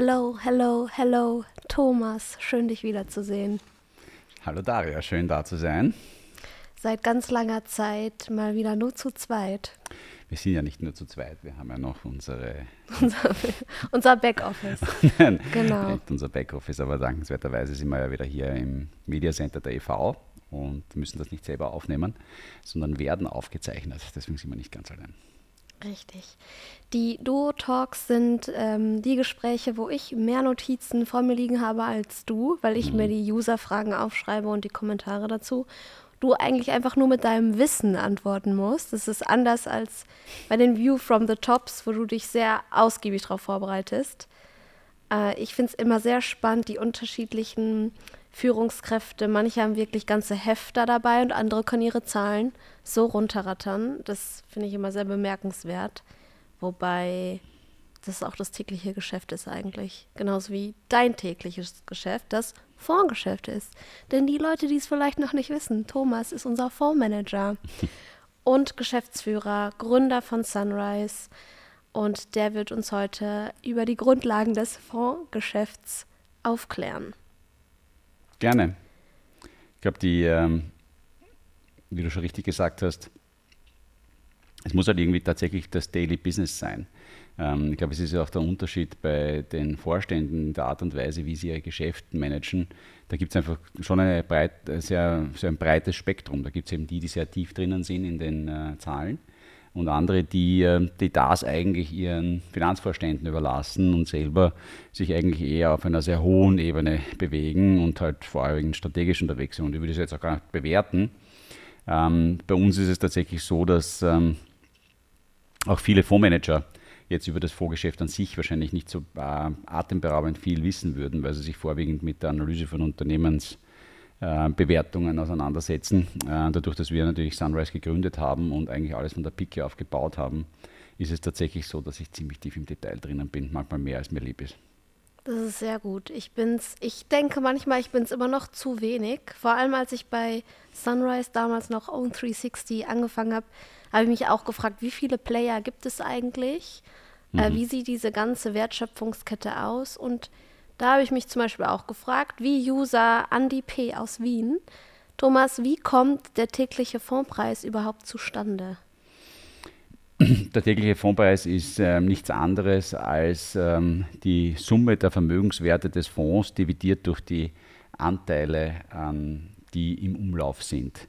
Hello, hello, hello, Thomas, schön dich wiederzusehen. Hallo Daria, schön da zu sein. Seit ganz langer Zeit mal wieder nur zu zweit. Wir sind ja nicht nur zu zweit, wir haben ja noch unsere unser, Backoffice. genau. Nicht unser Backoffice, aber dankenswerterweise sind wir ja wieder hier im Media Center der EV und müssen das nicht selber aufnehmen, sondern werden aufgezeichnet. Deswegen sind wir nicht ganz allein. Richtig. Die Duo-Talks sind ähm, die Gespräche, wo ich mehr Notizen vor mir liegen habe als du, weil ich mhm. mir die User-Fragen aufschreibe und die Kommentare dazu. Du eigentlich einfach nur mit deinem Wissen antworten musst. Das ist anders als bei den View from the Tops, wo du dich sehr ausgiebig darauf vorbereitest. Äh, ich finde es immer sehr spannend, die unterschiedlichen Führungskräfte, manche haben wirklich ganze Hefter dabei und andere können ihre Zahlen so runterrattern. Das finde ich immer sehr bemerkenswert. Wobei das auch das tägliche Geschäft ist eigentlich. Genauso wie dein tägliches Geschäft, das Fondsgeschäft ist. Denn die Leute, die es vielleicht noch nicht wissen, Thomas ist unser Fondsmanager und Geschäftsführer, Gründer von Sunrise. Und der wird uns heute über die Grundlagen des Fondsgeschäfts aufklären. Gerne. Ich glaube, die, ähm, wie du schon richtig gesagt hast, es muss halt irgendwie tatsächlich das Daily Business sein. Ähm, ich glaube, es ist ja auch der Unterschied bei den Vorständen in der Art und Weise, wie sie ihr Geschäft managen. Da gibt es einfach schon eine breit, sehr, sehr ein breites Spektrum. Da gibt es eben die, die sehr tief drinnen sind in den äh, Zahlen und andere, die, ähm, die das eigentlich ihren Finanzvorständen überlassen und selber sich eigentlich eher auf einer sehr hohen Ebene bewegen und halt vorwiegend strategisch unterwegs sind. Und ich würde das jetzt auch gar nicht bewerten. Ähm, bei uns ist es tatsächlich so, dass ähm, auch viele Fondsmanager jetzt über das Fondsgeschäft an sich wahrscheinlich nicht so äh, atemberaubend viel wissen würden, weil sie sich vorwiegend mit der Analyse von Unternehmens äh, Bewertungen auseinandersetzen. Äh, dadurch, dass wir natürlich Sunrise gegründet haben und eigentlich alles von der Pike auf gebaut haben, ist es tatsächlich so, dass ich ziemlich tief im Detail drinnen bin, manchmal mehr als mir lieb ist. Das ist sehr gut. Ich bin's, ich denke manchmal, ich bin es immer noch zu wenig. Vor allem als ich bei Sunrise damals noch Own 360 angefangen habe, habe ich mich auch gefragt, wie viele Player gibt es eigentlich? Äh, mhm. Äh, wie sieht diese ganze Wertschöpfungskette aus? Und da habe ich mich zum Beispiel auch gefragt, wie User Andy P. aus Wien. Thomas, wie kommt der tägliche Fondpreis überhaupt zustande? Der tägliche Fondpreis ist ähm, nichts anderes als ähm, die Summe der Vermögenswerte des Fonds dividiert durch die Anteile, ähm, die im Umlauf sind.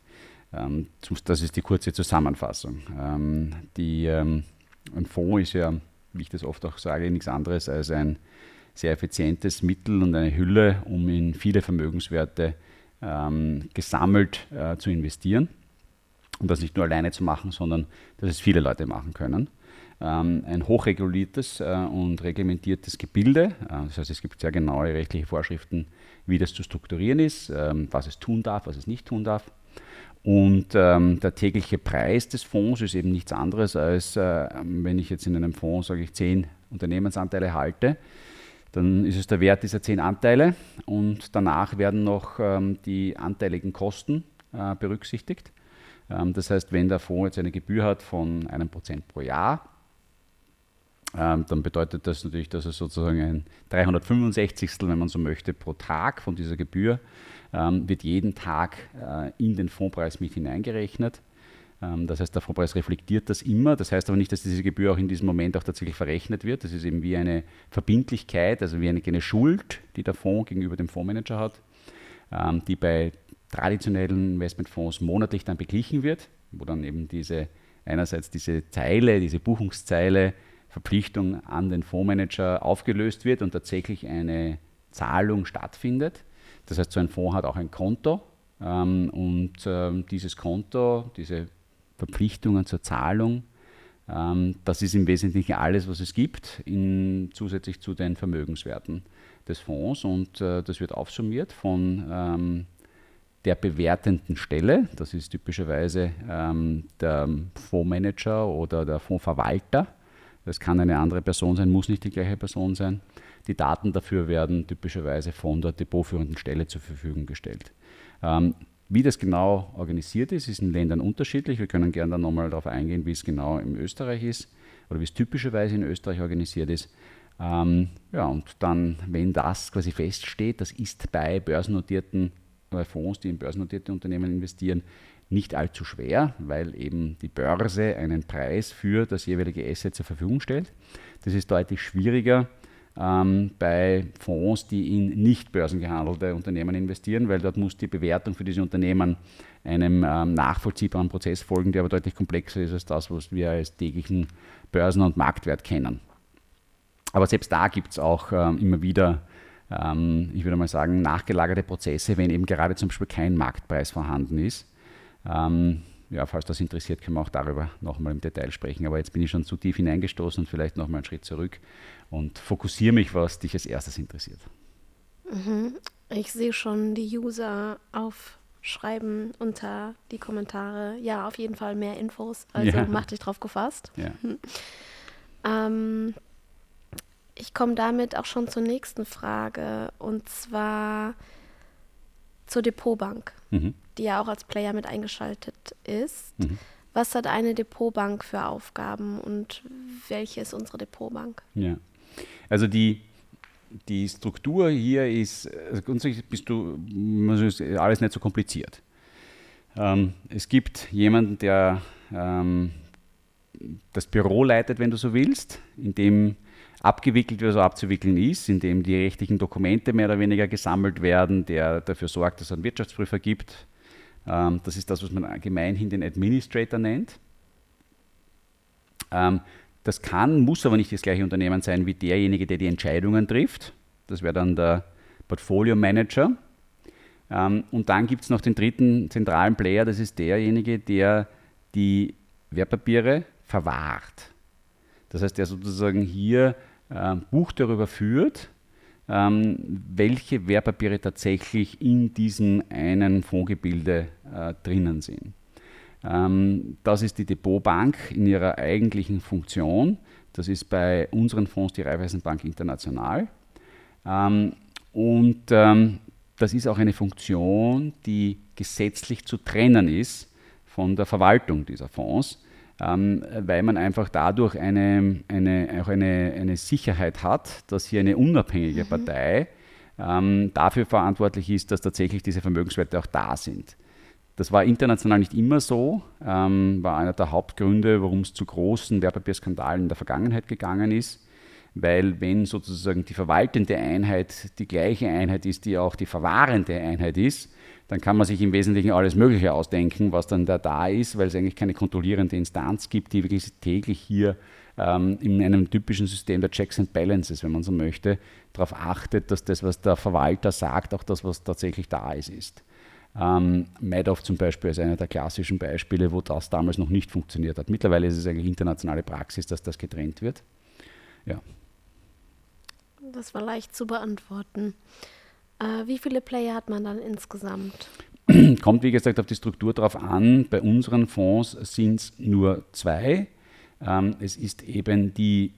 Ähm, das ist die kurze Zusammenfassung. Ähm, die, ähm, ein Fonds ist ja, wie ich das oft auch sage, nichts anderes als ein sehr effizientes Mittel und eine Hülle, um in viele Vermögenswerte ähm, gesammelt äh, zu investieren. Und das nicht nur alleine zu machen, sondern dass es viele Leute machen können. Ähm, ein hochreguliertes äh, und reglementiertes Gebilde. Äh, das heißt, es gibt sehr genaue rechtliche Vorschriften, wie das zu strukturieren ist, ähm, was es tun darf, was es nicht tun darf. Und ähm, der tägliche Preis des Fonds ist eben nichts anderes als, äh, wenn ich jetzt in einem Fonds, sage ich, zehn Unternehmensanteile halte, dann ist es der Wert dieser zehn Anteile und danach werden noch ähm, die anteiligen Kosten äh, berücksichtigt. Ähm, das heißt, wenn der Fonds jetzt eine Gebühr hat von einem Prozent pro Jahr, ähm, dann bedeutet das natürlich, dass er sozusagen ein 365. wenn man so möchte, pro Tag von dieser Gebühr ähm, wird jeden Tag äh, in den Fondspreis mit hineingerechnet. Ähm, das heißt, der Fondspreis reflektiert das immer. Das heißt aber nicht, dass diese Gebühr auch in diesem Moment auch tatsächlich verrechnet wird. Das ist eben wie eine Verbindlichkeit, also wie eine, Schuld, die der Fonds gegenüber dem Fondsmanager hat, ähm, die bei traditionellen Investmentfonds monatlich dann beglichen wird, wo dann eben diese einerseits diese Zeile, diese Buchungszeile Verpflichtung an den Fondsmanager aufgelöst wird und tatsächlich eine Zahlung stattfindet. Das heißt, so ein Fonds hat auch ein Konto ähm, und dieses Konto, diese Verpflichtungen zur Zahlung. Ähm, das ist im Wesentlichen alles, was es gibt, in, zusätzlich zu den Vermögenswerten des Fonds. Und äh, das wird aufsummiert von ähm, der bewertenden Stelle. Das ist typischerweise ähm, der Fondsmanager oder der Fondsverwalter. Das kann eine andere Person sein, muss nicht die gleiche Person sein. Die Daten dafür werden typischerweise von der depotführenden Stelle zur Verfügung gestellt. Ähm, wie das genau organisiert ist, ist in Ländern unterschiedlich. Wir können gerne dann nochmal darauf eingehen, wie es genau in Österreich ist oder wie es typischerweise in Österreich organisiert ist. Ähm, ja, und dann, wenn das quasi feststeht, das ist bei börsennotierten Fonds, die in börsennotierte Unternehmen investieren, nicht allzu schwer, weil eben die Börse einen Preis für das jeweilige Asset zur Verfügung stellt. Das ist deutlich schwieriger ähm, bei Fonds, die in nicht börsengehandelte Unternehmen investieren, weil dort muss die Bewertung für diese Unternehmen einem ähm, nachvollziehbaren Prozess folgen, der aber deutlich komplexer ist als das, was wir als täglichen Börsen- und Marktwert kennen. Aber selbst da gibt es auch ähm, immer wieder, ähm, ich würde mal sagen, nachgelagerte Prozesse, wenn eben gerade zum Beispiel kein Marktpreis vorhanden ist. Ähm, ja, falls das interessiert, können wir auch darüber nochmal im Detail sprechen. Aber jetzt bin ich schon zu tief hineingestoßen und vielleicht nochmal einen Schritt zurück und fokussiere mich, was dich als erstes interessiert. Mhm. Ich sehe schon die User aufschreiben unter die Kommentare. Ja, auf jeden Fall mehr Infos. Also ja. mach dich drauf gefasst. Ja. ähm, ich komme damit auch schon zur nächsten Frage und zwar zur Depotbank, mhm. die ja auch als Player mit eingeschaltet ist. Mhm. Was hat eine Depotbank für Aufgaben und welche ist unsere Depotbank? Ja, also die, die Struktur hier ist, also grundsätzlich bist du, ist alles nicht so kompliziert. Ähm, es gibt jemanden, der ähm, das Büro leitet, wenn du so willst, in dem abgewickelt, wie so abzuwickeln ist, indem die rechtlichen Dokumente mehr oder weniger gesammelt werden, der dafür sorgt, dass es einen Wirtschaftsprüfer gibt. Ähm, das ist das, was man gemeinhin den Administrator nennt. Ähm, das kann, muss aber nicht das gleiche Unternehmen sein wie derjenige, der die Entscheidungen trifft. Das wäre dann der Portfolio Manager. Ähm, und dann gibt es noch den dritten zentralen Player, das ist derjenige, der die Wertpapiere verwahrt. Das heißt, der sozusagen hier äh, Buch darüber führt, ähm, welche Wertpapiere tatsächlich in diesem einen Fondsgebilde äh, drinnen sind. Ähm, das ist die Depotbank in ihrer eigentlichen Funktion. Das ist bei unseren Fonds die Raiffeisenbank International. Ähm, und ähm, das ist auch eine Funktion, die gesetzlich zu trennen ist von der Verwaltung dieser Fonds ähm, weil man einfach dadurch eine, eine, auch eine, eine Sicherheit hat, dass hier eine unabhängige mhm. Partei ähm, dafür verantwortlich ist, dass tatsächlich diese Vermögenswerte auch da sind. Das war international nicht immer so, ähm, war einer der Hauptgründe, warum es zu großen Wertpapierskandalen in der Vergangenheit gegangen ist, weil wenn sozusagen die verwaltende Einheit die gleiche Einheit ist, die auch die verwahrende Einheit ist, dann kann man sich im Wesentlichen alles Mögliche ausdenken, was dann da da ist, weil es eigentlich keine kontrollierende Instanz gibt, die wirklich täglich hier ähm, in einem typischen System der Checks and Balances, wenn man so möchte, darauf achtet, dass das, was der Verwalter sagt, auch das, was tatsächlich da ist, ist. Ähm, Madoff zum Beispiel ist einer der klassischen Beispiele, wo das damals noch nicht funktioniert hat. Mittlerweile ist es eigentlich internationale Praxis, dass das getrennt wird. Ja. Das war leicht zu beantworten. Äh, wie viele Player hat man dann insgesamt? Kommt, wie gesagt, auf die Struktur drauf an. Bei unseren Fonds sind es nur zwei. Ähm, es ist eben die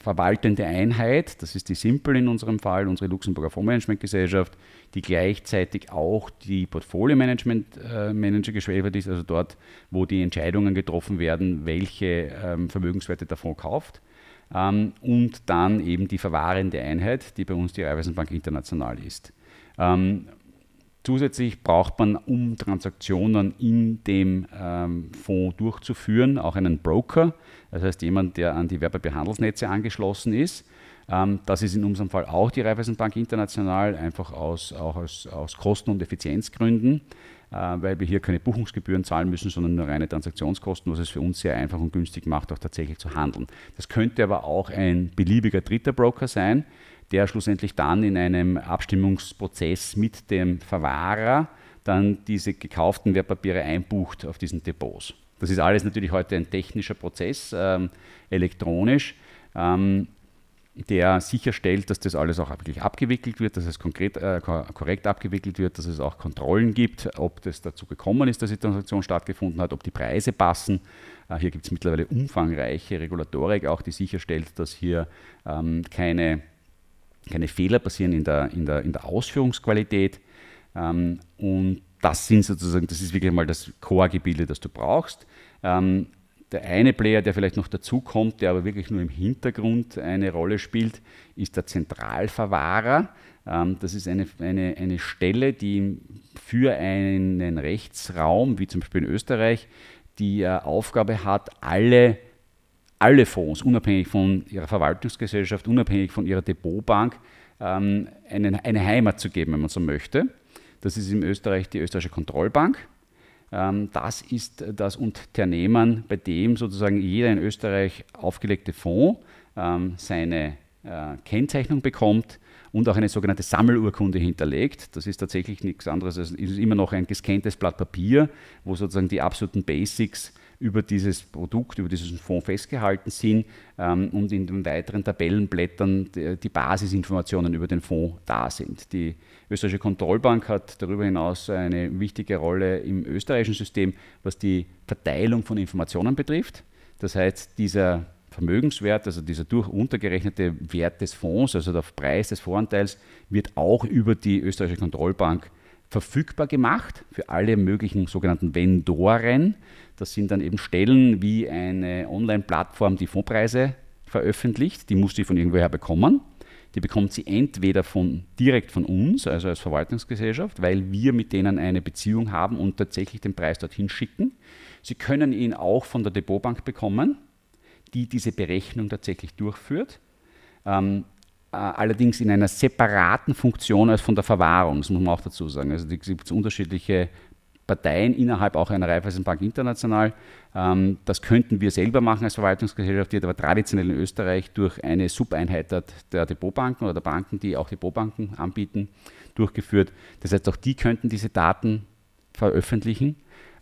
verwaltende Einheit, das ist die Simple in unserem Fall, unsere Luxemburger Fondsmanagementgesellschaft, die gleichzeitig auch die Portfolio-Management-Manager äh, ist, also dort, wo die Entscheidungen getroffen werden, welche ähm, Vermögenswerte der Fonds kauft. Ähm, und dann eben die verwahrende Einheit, die bei uns die Raiffeisenbank International ist. Ähm, zusätzlich braucht man, um Transaktionen in dem ähm, Fonds durchzuführen, auch einen Broker, das heißt jemand, der an die Wertpapierhandelsnetze angeschlossen ist. Ähm, das ist in unserem Fall auch die Raiffeisenbank International, einfach aus, auch aus, aus Kosten- und Effizienzgründen. Äh, weil wir hier keine Buchungsgebühren zahlen müssen, sondern nur reine Transaktionskosten, was es für uns sehr einfach und günstig macht, auch tatsächlich zu handeln. Das könnte aber auch ein beliebiger dritter Broker sein, der schlussendlich dann in einem Abstimmungsprozess mit dem Verwahrer dann diese gekauften Wertpapiere einbucht auf diesen Depots. Das ist alles natürlich heute ein technischer Prozess, ähm, elektronisch. Ähm, der sicherstellt, dass das alles auch wirklich abgewickelt wird, dass es konkret, äh, korrekt abgewickelt wird, dass es auch Kontrollen gibt, ob das dazu gekommen ist, dass die Transaktion stattgefunden hat, ob die Preise passen. Äh, hier gibt es mittlerweile umfangreiche Regulatorik auch, die sicherstellt, dass hier ähm, keine, keine Fehler passieren in der, in der, in der Ausführungsqualität. Ähm, und das sind sozusagen, das ist wirklich mal das Core-Gebilde, das du brauchst. Ähm, der eine Player, der vielleicht noch dazukommt, der aber wirklich nur im Hintergrund eine Rolle spielt, ist der Zentralverwahrer. Ähm, das ist eine, eine, eine Stelle, die für einen Rechtsraum, wie zum Beispiel in Österreich, die äh, Aufgabe hat, alle, alle Fonds, unabhängig von ihrer Verwaltungsgesellschaft, unabhängig von ihrer Depotbank, ähm, eine, eine Heimat zu geben, wenn man so möchte. Das ist in Österreich die österreichische Kontrollbank. Ähm, das ist das Unternehmen, bei dem sozusagen jeder in Österreich aufgelegte Fonds ähm, seine äh, Kennzeichnung bekommt und auch eine sogenannte Sammelurkunde hinterlegt. Das ist tatsächlich nichts anderes als immer noch ein gescanntes Blatt Papier, wo sozusagen die absoluten Basics über dieses Produkt, über diesen Fonds festgehalten sind ähm, und in den weiteren Tabellenblättern die, die, Basisinformationen über den Fonds da sind. Die österreichische Kontrollbank hat darüber hinaus eine wichtige Rolle im österreichischen System, was die Verteilung von Informationen betrifft. Das heißt, dieser Vermögenswert, also dieser durch untergerechnete Wert des Fonds, also der Preis des Voranteils, wird auch über die österreichische Kontrollbank verfügbar gemacht für alle möglichen sogenannten Vendoren. Das sind dann eben Stellen wie eine Online-Plattform, die Fondspreise veröffentlicht. Die muss sie von irgendwoher bekommen. Die bekommt sie entweder von, direkt von uns, also als Verwaltungsgesellschaft, weil wir mit denen eine Beziehung haben und tatsächlich den Preis dorthin schicken. Sie können ihn auch von der Depotbank bekommen, die diese Berechnung tatsächlich durchführt. Ähm, äh, allerdings in einer separaten Funktion als von der Verwahrung, das muss man auch dazu sagen. Also es gibt unterschiedliche Parteien innerhalb auch einer Raiffeisenbank international. Ähm, das könnten wir selber machen als Verwaltungsgesellschaft, wird aber traditionell in Österreich durch eine Subeinheit der Depotbanken oder der Banken, die auch Depotbanken anbieten, durchgeführt. Das heißt, auch die könnten diese Daten veröffentlichen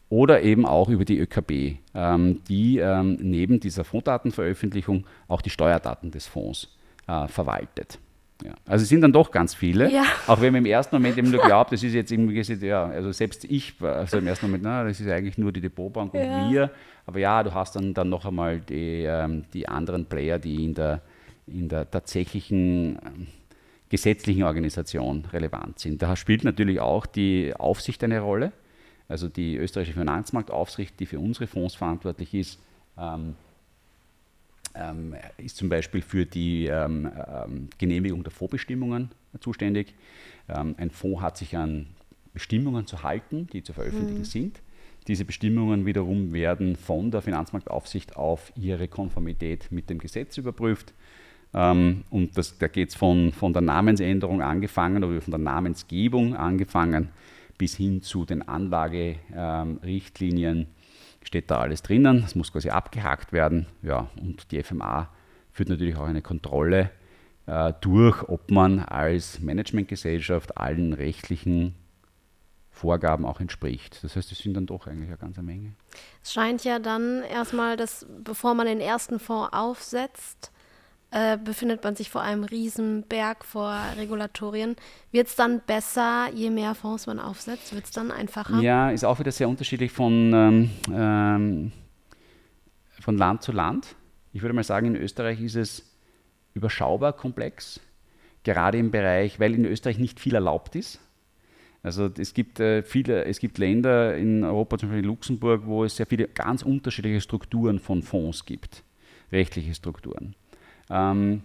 oder eben auch über die ÖKB, ähm, die ähm, neben dieser Fonddatenveröffentlichung auch die Steuerdaten des Fonds äh, verwaltet. Ja. Also es sind dann doch ganz viele, ja. auch wenn man im ersten Moment eben nur glaubt, das ist jetzt irgendwie gesagt, ja, also selbst ich, also im ersten Moment, na, das ist eigentlich nur die Depotbank und ja. wir, aber ja, du hast dann, dann noch einmal die, ähm, die anderen Player, die in der, in der tatsächlichen ähm, gesetzlichen Organisation relevant sind. Da spielt natürlich auch die Aufsicht eine Rolle, also die österreichische Finanzmarktaufsicht, die für unsere Fonds verantwortlich ist, ähm, ähm, ist zum Beispiel für die ähm, ähm, Genehmigung der Fondsbestimmungen zuständig. Ähm, ein Fonds hat sich an Bestimmungen zu halten, die zu veröffentlichen mhm. sind. Diese Bestimmungen wiederum werden von der Finanzmarktaufsicht auf ihre Konformität mit dem Gesetz überprüft. Ähm, und das, da geht es von, von der Namensänderung angefangen oder von der Namensgebung angefangen bis hin zu den Anlagerichtlinien steht da alles drinnen. Es muss quasi abgehakt werden. Ja, und die FMA führt natürlich auch eine Kontrolle äh, durch, ob man als Managementgesellschaft allen rechtlichen Vorgaben auch entspricht. Das heißt, es sind dann doch eigentlich eine ganze Menge. Es scheint ja dann erstmal, dass bevor man den ersten Fonds aufsetzt, äh, befindet man sich vor einem riesen Berg vor Regulatorien. Wird es dann besser, je mehr Fonds man aufsetzt? Wird es dann einfacher? Ja, ist auch wieder sehr unterschiedlich von, ähm, ähm, von Land zu Land. Ich würde mal sagen, in Österreich ist es überschaubar komplex, gerade im Bereich, weil in Österreich nicht viel erlaubt ist. Also es gibt äh, viele, es gibt Länder in Europa, zum Beispiel in Luxemburg, wo es sehr viele ganz unterschiedliche Strukturen von Fonds gibt, rechtliche Strukturen. Ähm,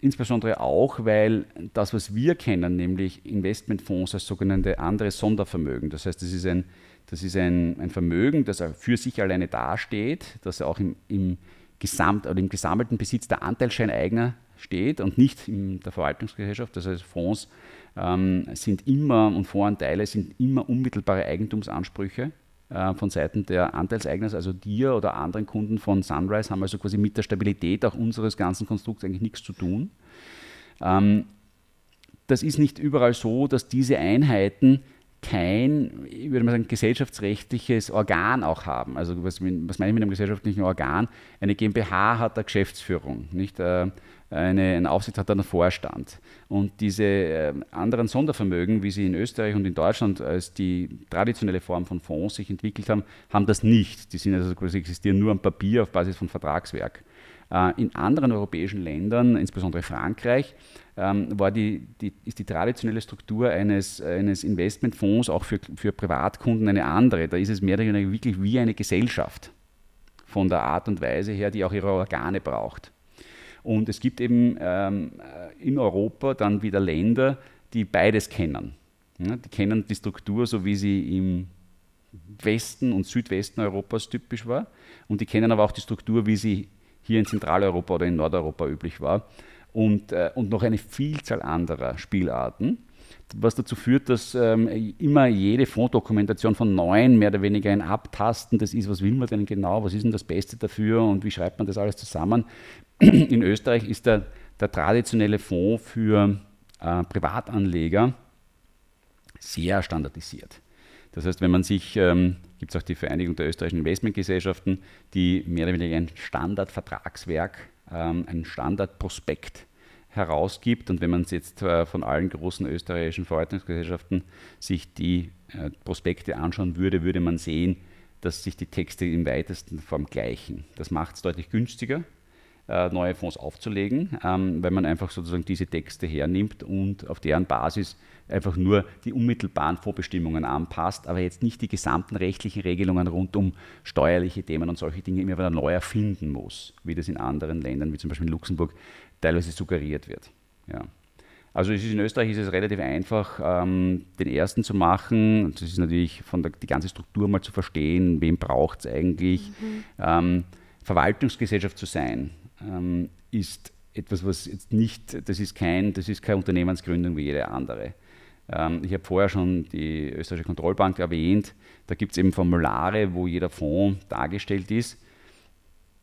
insbesondere auch, weil das, was wir kennen, nämlich Investmentfonds als sogenannte andere Sondervermögen, das heißt, das ist ein, das ist ein, ein Vermögen, das für sich alleine dasteht, das auch im, im, Gesamt, oder im gesammelten Besitz der Anteilscheineigner steht und nicht in der Verwaltungsgesellschaft. Das heißt, Fonds ähm, sind immer und Voranteile sind immer unmittelbare Eigentumsansprüche von Seiten der Anteilseigner, also dir oder anderen Kunden von Sunrise, haben also quasi mit der Stabilität auch unseres ganzen Konstrukts eigentlich nichts zu tun. Ähm, das ist nicht überall so, dass diese Einheiten kein, ich würde mal sagen, gesellschaftsrechtliches Organ auch haben. Also was, was meine ich mit einem gesellschaftlichen Organ? Eine GmbH hat eine Geschäftsführung, nicht? Eine, eine Aufsicht hat einen Vorstand. Und diese äh, anderen Sondervermögen, wie sie in Österreich und in Deutschland als die traditionelle Form von Fonds sich entwickelt haben, haben das nicht. Die sind also quasi existieren nur am Papier auf Basis von Vertragswerk. Äh, in anderen europäischen Ländern, insbesondere Frankreich, ähm, war die, die, ist die traditionelle Struktur eines, eines Investmentfonds auch für, für Privatkunden eine andere. Da ist es mehr oder weniger wirklich wie eine Gesellschaft. von der Art und Weise her, die auch ihre Organe braucht. Und es gibt eben ähm, in Europa dann wieder Länder, die beides kennen. Ja, die kennen die Struktur, so wie sie im Westen und Südwesten Europas typisch war. Und die kennen aber auch die Struktur, wie sie hier in Zentraleuropa oder in Nordeuropa üblich war. Und, äh, und noch eine Vielzahl anderer Spielarten, was dazu führt, dass ähm, immer jede Fonddokumentation von neuen mehr oder weniger ein Abtasten das ist, was will man denn genau, was ist denn das Beste dafür und wie schreibt man das alles zusammen. In Österreich ist der, der traditionelle Fonds für äh, Privatanleger sehr standardisiert. Das heißt, wenn man sich, ähm, gibt es auch die Vereinigung der österreichischen Investmentgesellschaften, die mehr oder weniger ein Standardvertragswerk, ähm, ein Standardprospekt herausgibt. Und wenn man jetzt äh, von allen großen österreichischen Verwaltungsgesellschaften sich die äh, Prospekte anschauen würde, würde man sehen, dass sich die Texte im weitesten Form gleichen. Das macht es deutlich günstiger, äh, neue Fonds aufzulegen, ähm, weil man einfach sozusagen diese Texte hernimmt und auf deren Basis einfach nur die unmittelbaren Vorbestimmungen anpasst, aber jetzt nicht die gesamten rechtlichen Regelungen rund um steuerliche Themen und solche Dinge immer wieder neu erfinden muss, wie das in anderen Ländern, wie zum Beispiel in Luxemburg, teilweise suggeriert wird. Ja. Also ist, in Österreich ist es relativ einfach, ähm, den ersten zu machen. Das ist natürlich von der die ganze Struktur mal zu verstehen, wem braucht es eigentlich. Mhm. Ähm, Verwaltungsgesellschaft zu sein, ähm, ist etwas, was jetzt nicht, das ist kein, das ist keine Unternehmensgründung wie jede andere. Ähm, ich habe vorher schon die österreichische Kontrollbank erwähnt. Da gibt es eben Formulare, wo jeder Fonds dargestellt ist.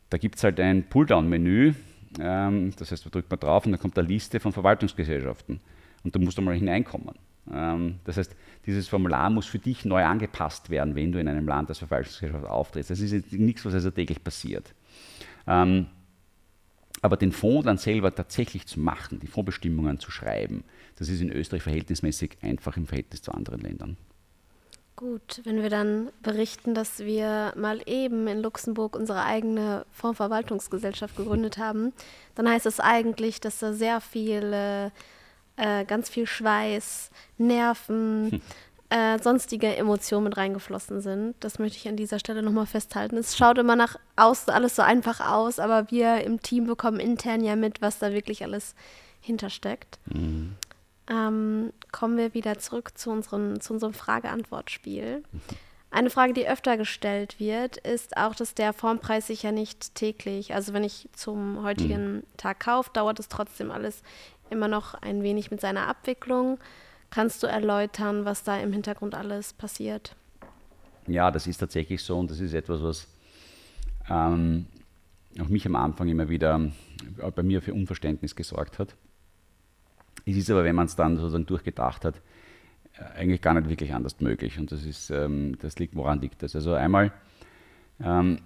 Da gibt es halt ein Pulldown-Menü. Ähm, das heißt, da drückt man drauf und dann kommt eine Liste von Verwaltungsgesellschaften. Und da musst du mal hineinkommen. Ähm, das heißt, dieses Formular muss für dich neu angepasst werden, wenn du in einem Land als Verwaltungsgesellschaft auftrittst. Das ist nichts, was also täglich passiert. Aber den Fonds dann selber tatsächlich zu machen, die Fondsbestimmungen zu schreiben, das ist in Österreich verhältnismäßig einfach im Verhältnis zu anderen Ländern. Gut, wenn wir dann berichten, dass wir mal eben in Luxemburg unsere eigene Fondsverwaltungsgesellschaft gegründet haben, dann heißt es eigentlich, dass da sehr viel, äh, ganz viel Schweiß, Nerven, hm. Äh, sonstige Emotionen mit reingeflossen sind. Das möchte ich an dieser Stelle nochmal festhalten. Es schaut immer nach außen alles so einfach aus, aber wir im Team bekommen intern ja mit, was da wirklich alles hintersteckt. Mhm ähm, kommen wir wieder zurück zu, unseren, zu unserem Frage-Antwort-Spiel. Eine Frage, die öfter gestellt wird, ist auch, dass der Formpreis sich ja nicht täglich, also wenn ich zum heutigen mhm. Tag kaufe, dauert es trotzdem alles immer noch ein wenig mit seiner Abwicklung. Kannst du erläutern, was da im Hintergrund alles passiert? Ja, das ist tatsächlich so und das ist etwas, was ähm, auch mich am Anfang immer wieder äh, bei mir für Unverständnis gesorgt hat. Es ist aber, wenn man es dann sozusagen durchgedacht hat, äh, eigentlich gar nicht wirklich anders möglich. Und das ist, ähm, das liegt, woran liegt das? Also einmal ähm,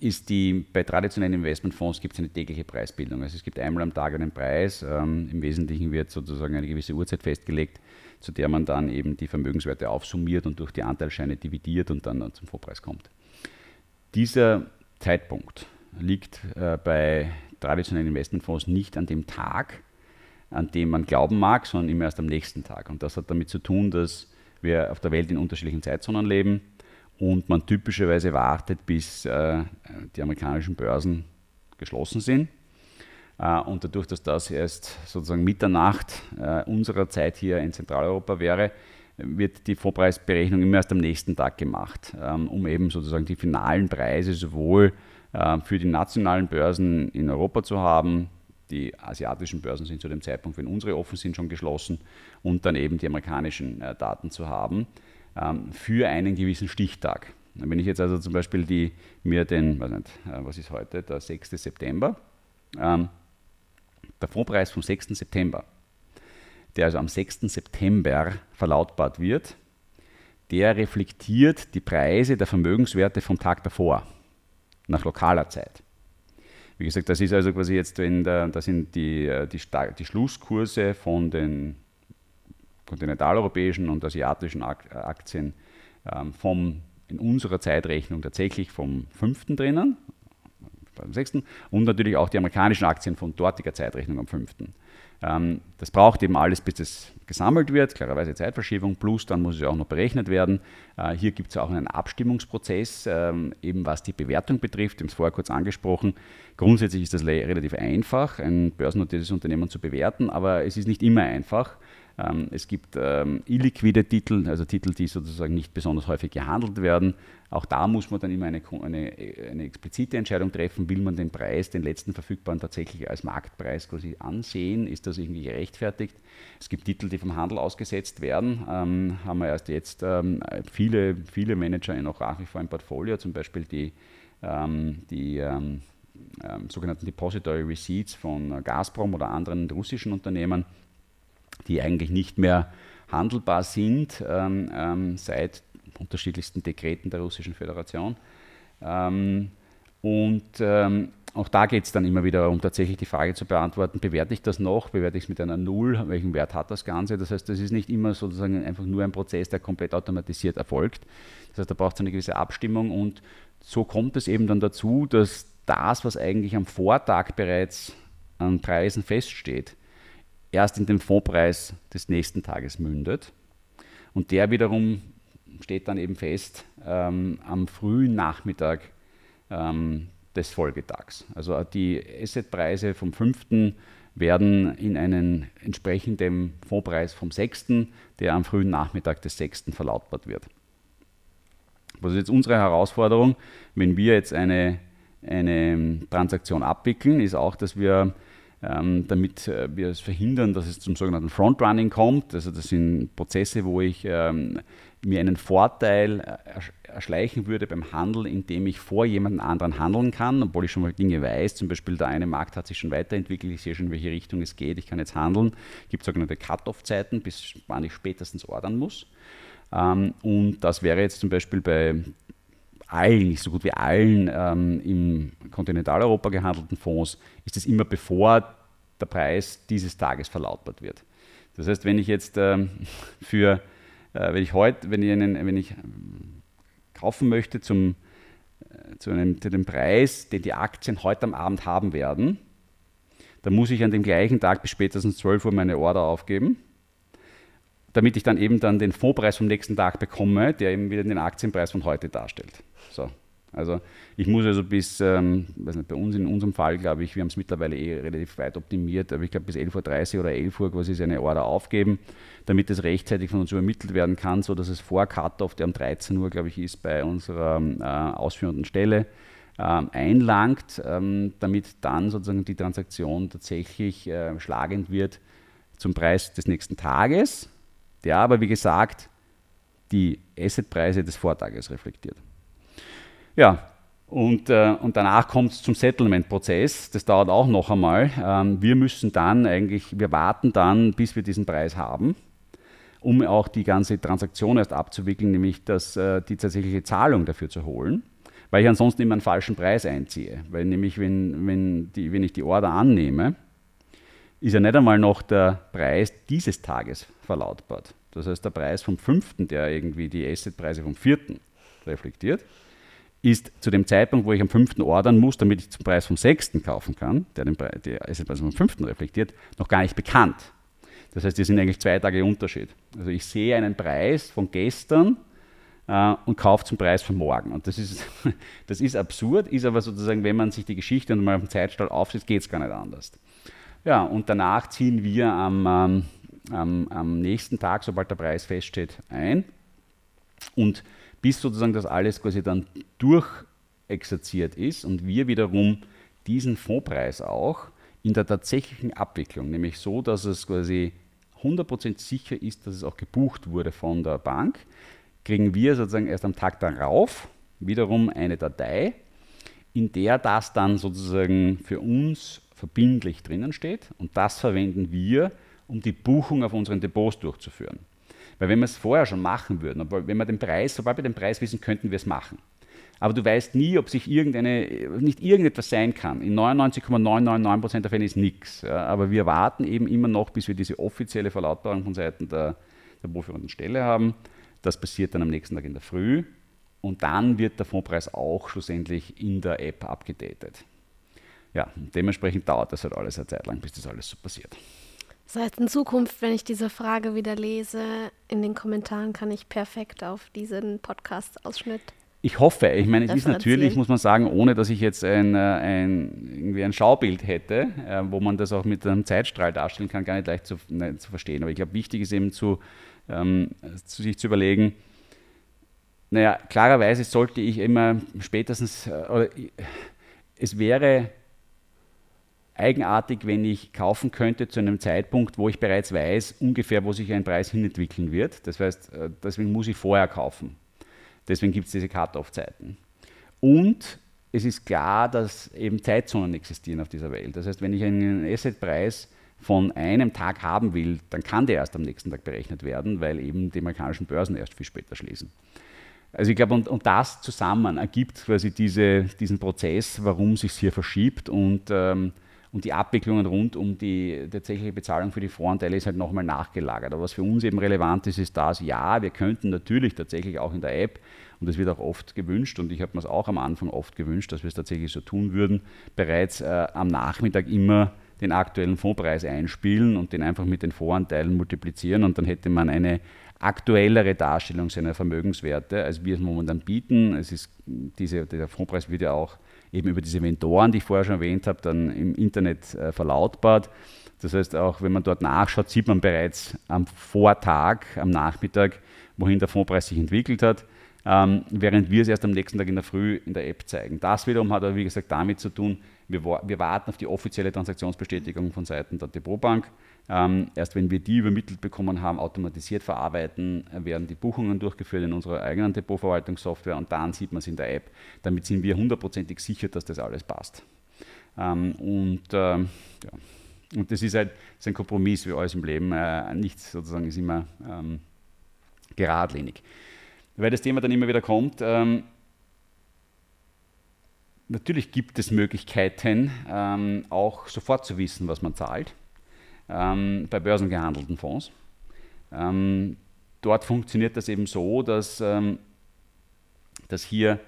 ist die, bei traditionellen Investmentfonds gibt es eine tägliche Preisbildung. Also es gibt einmal am Tag einen Preis. Ähm, Im Wesentlichen wird sozusagen eine gewisse Uhrzeit festgelegt, zu der man dann eben die Vermögenswerte aufsummiert und durch die Anteilsscheine dividiert und dann zum Vorpreis kommt. Dieser Zeitpunkt liegt äh, bei traditionellen Investmentfonds nicht an dem Tag, an dem man glauben mag, sondern immer erst am nächsten Tag. Und das hat damit zu tun, dass wir auf der Welt in unterschiedlichen Zeitzonen leben und man typischerweise wartet, bis äh, die amerikanischen Börsen geschlossen sind. Äh, und dadurch, dass das erst sozusagen Mitternacht äh, unserer Zeit hier in Zentraleuropa wäre, wird die Vorpreisberechnung immer erst am nächsten Tag gemacht, ähm, um eben sozusagen die finalen Preise sowohl für die nationalen Börsen in Europa zu haben, die asiatischen Börsen sind zu dem Zeitpunkt, wenn unsere offen sind, schon geschlossen und dann eben die amerikanischen Daten zu haben für einen gewissen Stichtag. Wenn ich jetzt also zum Beispiel die, mir den, weiß nicht, äh, was ist heute, der 6. September, ähm, der Fondspreis vom 6. September, der also am 6. September verlautbart wird, der reflektiert die Preise der Vermögenswerte vom Tag davor, nach lokaler Zeit. Wie gesagt, das ist also quasi jetzt, wenn der, das sind die, äh, die, die Schlusskurse von den kontinentaleuropäischen und asiatischen Aktien ähm, vom, in unserer Zeitrechnung tatsächlich vom 5. drinnen, beim 6. und natürlich auch die amerikanischen Aktien von dortiger Zeitrechnung am 5. Ähm, das braucht eben alles, bis das gesammelt wird, klarerweise Zeitverschiebung, plus dann muss es auch noch berechnet werden. Äh, hier gibt es auch einen Abstimmungsprozess, ähm, eben was die Bewertung betrifft, ich habe es vorher kurz angesprochen. Grundsätzlich ist das relativ einfach, ein börsennotiertes Unternehmen zu bewerten, aber es ist nicht immer einfach. Ähm, es gibt ähm, illiquide Titel, also Titel, die sozusagen nicht besonders häufig gehandelt werden. Auch da muss man dann immer eine, eine, eine, explizite Entscheidung treffen, will man den Preis, den letzten verfügbaren tatsächlich als Marktpreis quasi ansehen, ist das irgendwie gerechtfertigt. Es gibt Titel, die vom Handel ausgesetzt werden, ähm, haben wir erst jetzt ähm, viele, viele Manager noch nach wie vor im Portfolio, zum Beispiel die, ähm, die ähm, sogenannten Depository Receipts von Gazprom oder anderen russischen Unternehmen die eigentlich nicht mehr handelbar sind ähm, ähm, seit unterschiedlichsten Dekreten der Russischen Föderation. Ähm, und ähm, auch da geht es dann immer wieder um tatsächlich die Frage zu beantworten, bewerte ich das noch, bewerte ich es mit einer Null, welchen Wert hat das Ganze? Das heißt, das ist nicht immer sozusagen einfach nur ein Prozess, der komplett automatisiert erfolgt. Das heißt, da braucht es eine gewisse Abstimmung und so kommt es eben dann dazu, dass das, was eigentlich am Vortag bereits an Preisen feststeht, erst in den Fondpreis des nächsten Tages mündet. Und der wiederum steht dann eben fest ähm, am frühen Nachmittag ähm, des Folgetags. Also die Assetpreise vom 5. werden in einen entsprechenden Fondpreis vom 6., der am frühen Nachmittag des 6. verlautbart wird. Was ist jetzt unsere Herausforderung, wenn wir jetzt eine, eine Transaktion abwickeln, ist auch, dass wir ähm, damit äh, wir es verhindern, dass es zum sogenannten Frontrunning kommt. Also das sind Prozesse, wo ich ähm, mir einen Vorteil äh, erschleichen würde beim Handel, indem ich vor jemand anderen handeln kann, obwohl ich schon mal Dinge weiß. Zum Beispiel der eine Markt hat sich schon weiterentwickelt, ich sehe schon, in welche Richtung es geht, ich kann jetzt handeln. Es gibt sogenannte Cut-off-Zeiten, bis wann ich spätestens ordern muss. Ähm, und das wäre jetzt zum Beispiel bei allen, nicht so gut wie allen ähm, im Kontinentaleuropa gehandelten Fonds, ist es immer bevor der Preis dieses Tages verlautbart wird. Das heißt, wenn ich jetzt ähm, für, äh, wenn ich heute, wenn ich, einen, wenn ich ähm, kaufen möchte zum, äh, zu, einem, zu dem Preis, den die Aktien heute am Abend haben werden, dann muss ich an dem gleichen Tag bis spätestens 12 Uhr meine Order aufgeben damit ich dann eben dann den Fondspreis vom nächsten Tag bekomme, der eben wieder den Aktienpreis von heute darstellt. So. Also ich muss also bis, ähm, nicht, bei uns in unserem Fall, glaube ich, wir haben es mittlerweile eh relativ weit optimiert, aber ich glaube bis 11.30 Uhr oder 11 Uhr quasi seine Order aufgeben, damit es rechtzeitig von uns übermittelt werden kann, sodass es vor Cut-Off, der um 13 Uhr, glaube ich, ist, bei unserer äh, ausführenden Stelle, ähm, einlangt, ähm, damit dann sozusagen die Transaktion tatsächlich äh, schlagend wird zum Preis des nächsten Tages der aber, wie gesagt, die Assetpreise des Vortages reflektiert. Ja, und, äh, und danach kommt es zum Settlement-Prozess. Das dauert auch noch einmal. Ähm, wir müssen dann eigentlich, wir warten dann, bis wir diesen Preis haben, um auch die ganze Transaktion erst abzuwickeln, nämlich das, äh, die tatsächliche Zahlung dafür zu holen, weil ich ansonsten immer einen falschen Preis einziehe. Weil nämlich, wenn, wenn, die, wenn ich die Order annehme, ist ja nicht einmal noch der Preis dieses Tages verlautbart. Das heißt, der Preis vom fünften, der irgendwie die Assetpreise vom vierten reflektiert, ist zu dem Zeitpunkt, wo ich am fünften ordern muss, damit ich zum Preis vom sechsten kaufen kann, der den Preis, die Assetpreise vom fünften reflektiert, noch gar nicht bekannt. Das heißt, die sind eigentlich zwei Tage Unterschied. Also ich sehe einen Preis von gestern äh, und kaufe zum Preis von morgen. Und das ist, das ist absurd, ist aber sozusagen, wenn man sich die Geschichte und mal auf dem Zeitstall aufsetzt, geht es gar nicht anders. Ja, und danach ziehen wir am, ähm, am, am, nächsten Tag, sobald der Preis feststeht, ein. Und bis sozusagen das alles quasi dann durchexerziert ist und wir wiederum diesen Fondspreis auch in der tatsächlichen Abwicklung, nämlich so, dass es quasi 100% sicher ist, dass es auch gebucht wurde von der Bank, kriegen wir sozusagen erst am Tag darauf wiederum eine Datei, in der das dann sozusagen für uns verbindlich drinnen steht und das verwenden wir, um die Buchung auf unseren Depots durchzuführen. Weil wenn wir es vorher schon machen würden, wenn wir den Preis, sobald wir den Preis wissen, könnten wir es machen. Aber du weißt nie, ob sich irgendeine, nicht irgendetwas sein kann. In 99,999% der Fälle ist nichts. Ja, aber wir warten eben immer noch, bis wir diese offizielle Verlautbarung von Seiten der, der buchführenden Stelle haben. Das passiert dann am nächsten Tag in der Früh. Und dann wird der Fondpreis auch schlussendlich in der App abgedatet ja, dementsprechend dauert das halt alles eine Zeit lang, bis das alles so passiert. Das heißt, in Zukunft, wenn ich diese Frage wieder lese, in den Kommentaren kann ich perfekt auf diesen Podcast-Ausschnitt. Ich hoffe, ich meine, es ist natürlich, muss man sagen, ohne dass ich jetzt ein, äh, ein, irgendwie ein Schaubild hätte, äh, wo man das auch mit einem Zeitstrahl darstellen kann, gar nicht leicht zu, ne, zu verstehen. Aber ich glaube, wichtig ist eben zu, ähm, zu sich zu überlegen, naja, klarerweise sollte ich immer spätestens, äh, oder es wäre eigenartig, wenn ich kaufen könnte zu einem Zeitpunkt, wo ich bereits weiß, ungefähr, wo sich ein Preis hinentwickeln wird. Das heißt, äh, deswegen muss ich vorher kaufen. Deswegen gibt es diese Cut-Off-Zeiten. Und es ist klar, dass eben Zeitzonen existieren auf dieser Welt. Das heißt, wenn ich einen Assetpreis von einem Tag haben will, dann kann der erst am nächsten Tag berechnet werden, weil eben die amerikanischen Börsen erst viel später schließen. Also ich glaube, und, und, das zusammen ergibt quasi diese, diesen Prozess, warum sich hier verschiebt und ähm, und die Abwicklungen rund um die tatsächliche Bezahlung für die Voranteile ist halt nochmal nachgelagert. Aber was für uns eben relevant ist, ist das, ja, wir könnten natürlich tatsächlich auch in der App, und das wird auch oft gewünscht, und ich habe mir es auch am Anfang oft gewünscht, dass wir es tatsächlich so tun würden, bereits äh, am Nachmittag immer den aktuellen Fondspreis einspielen und den einfach mit den Voranteilen multiplizieren und dann hätte man eine aktuellere Darstellung seiner Vermögenswerte, als wir es momentan bieten. Es ist diese, der Fondspreis wird ja auch eben über diese Mentoren, die ich vorher schon erwähnt habe, dann im Internet äh, verlautbart. Das heißt, auch wenn man dort nachschaut, sieht man bereits am Vortag, am Nachmittag, wohin der Fondspreis sich entwickelt hat, ähm, während wir es erst am nächsten Tag in der Früh in der App zeigen. Das wiederum hat aber, wie gesagt, damit zu tun, wir, wir warten auf die offizielle Transaktionsbestätigung von Seiten der Depotbank. Ähm, erst wenn wir die übermittelt bekommen haben, automatisiert verarbeiten, werden die Buchungen durchgeführt in unserer eigenen Depotverwaltungssoftware und dann sieht man es in der App. Damit sind wir hundertprozentig sicher, dass das alles passt. Ähm, und, ähm, ja. und das ist halt das ist ein Kompromiss wie alles im Leben. Äh, nichts sozusagen ist immer ähm, geradlinig. Weil das Thema dann immer wieder kommt, ähm, natürlich gibt es Möglichkeiten, ähm, auch sofort zu wissen, was man zahlt ähm, bei börsengehandelten Fonds. Ähm, dort funktioniert das eben so, dass, ähm, dass hier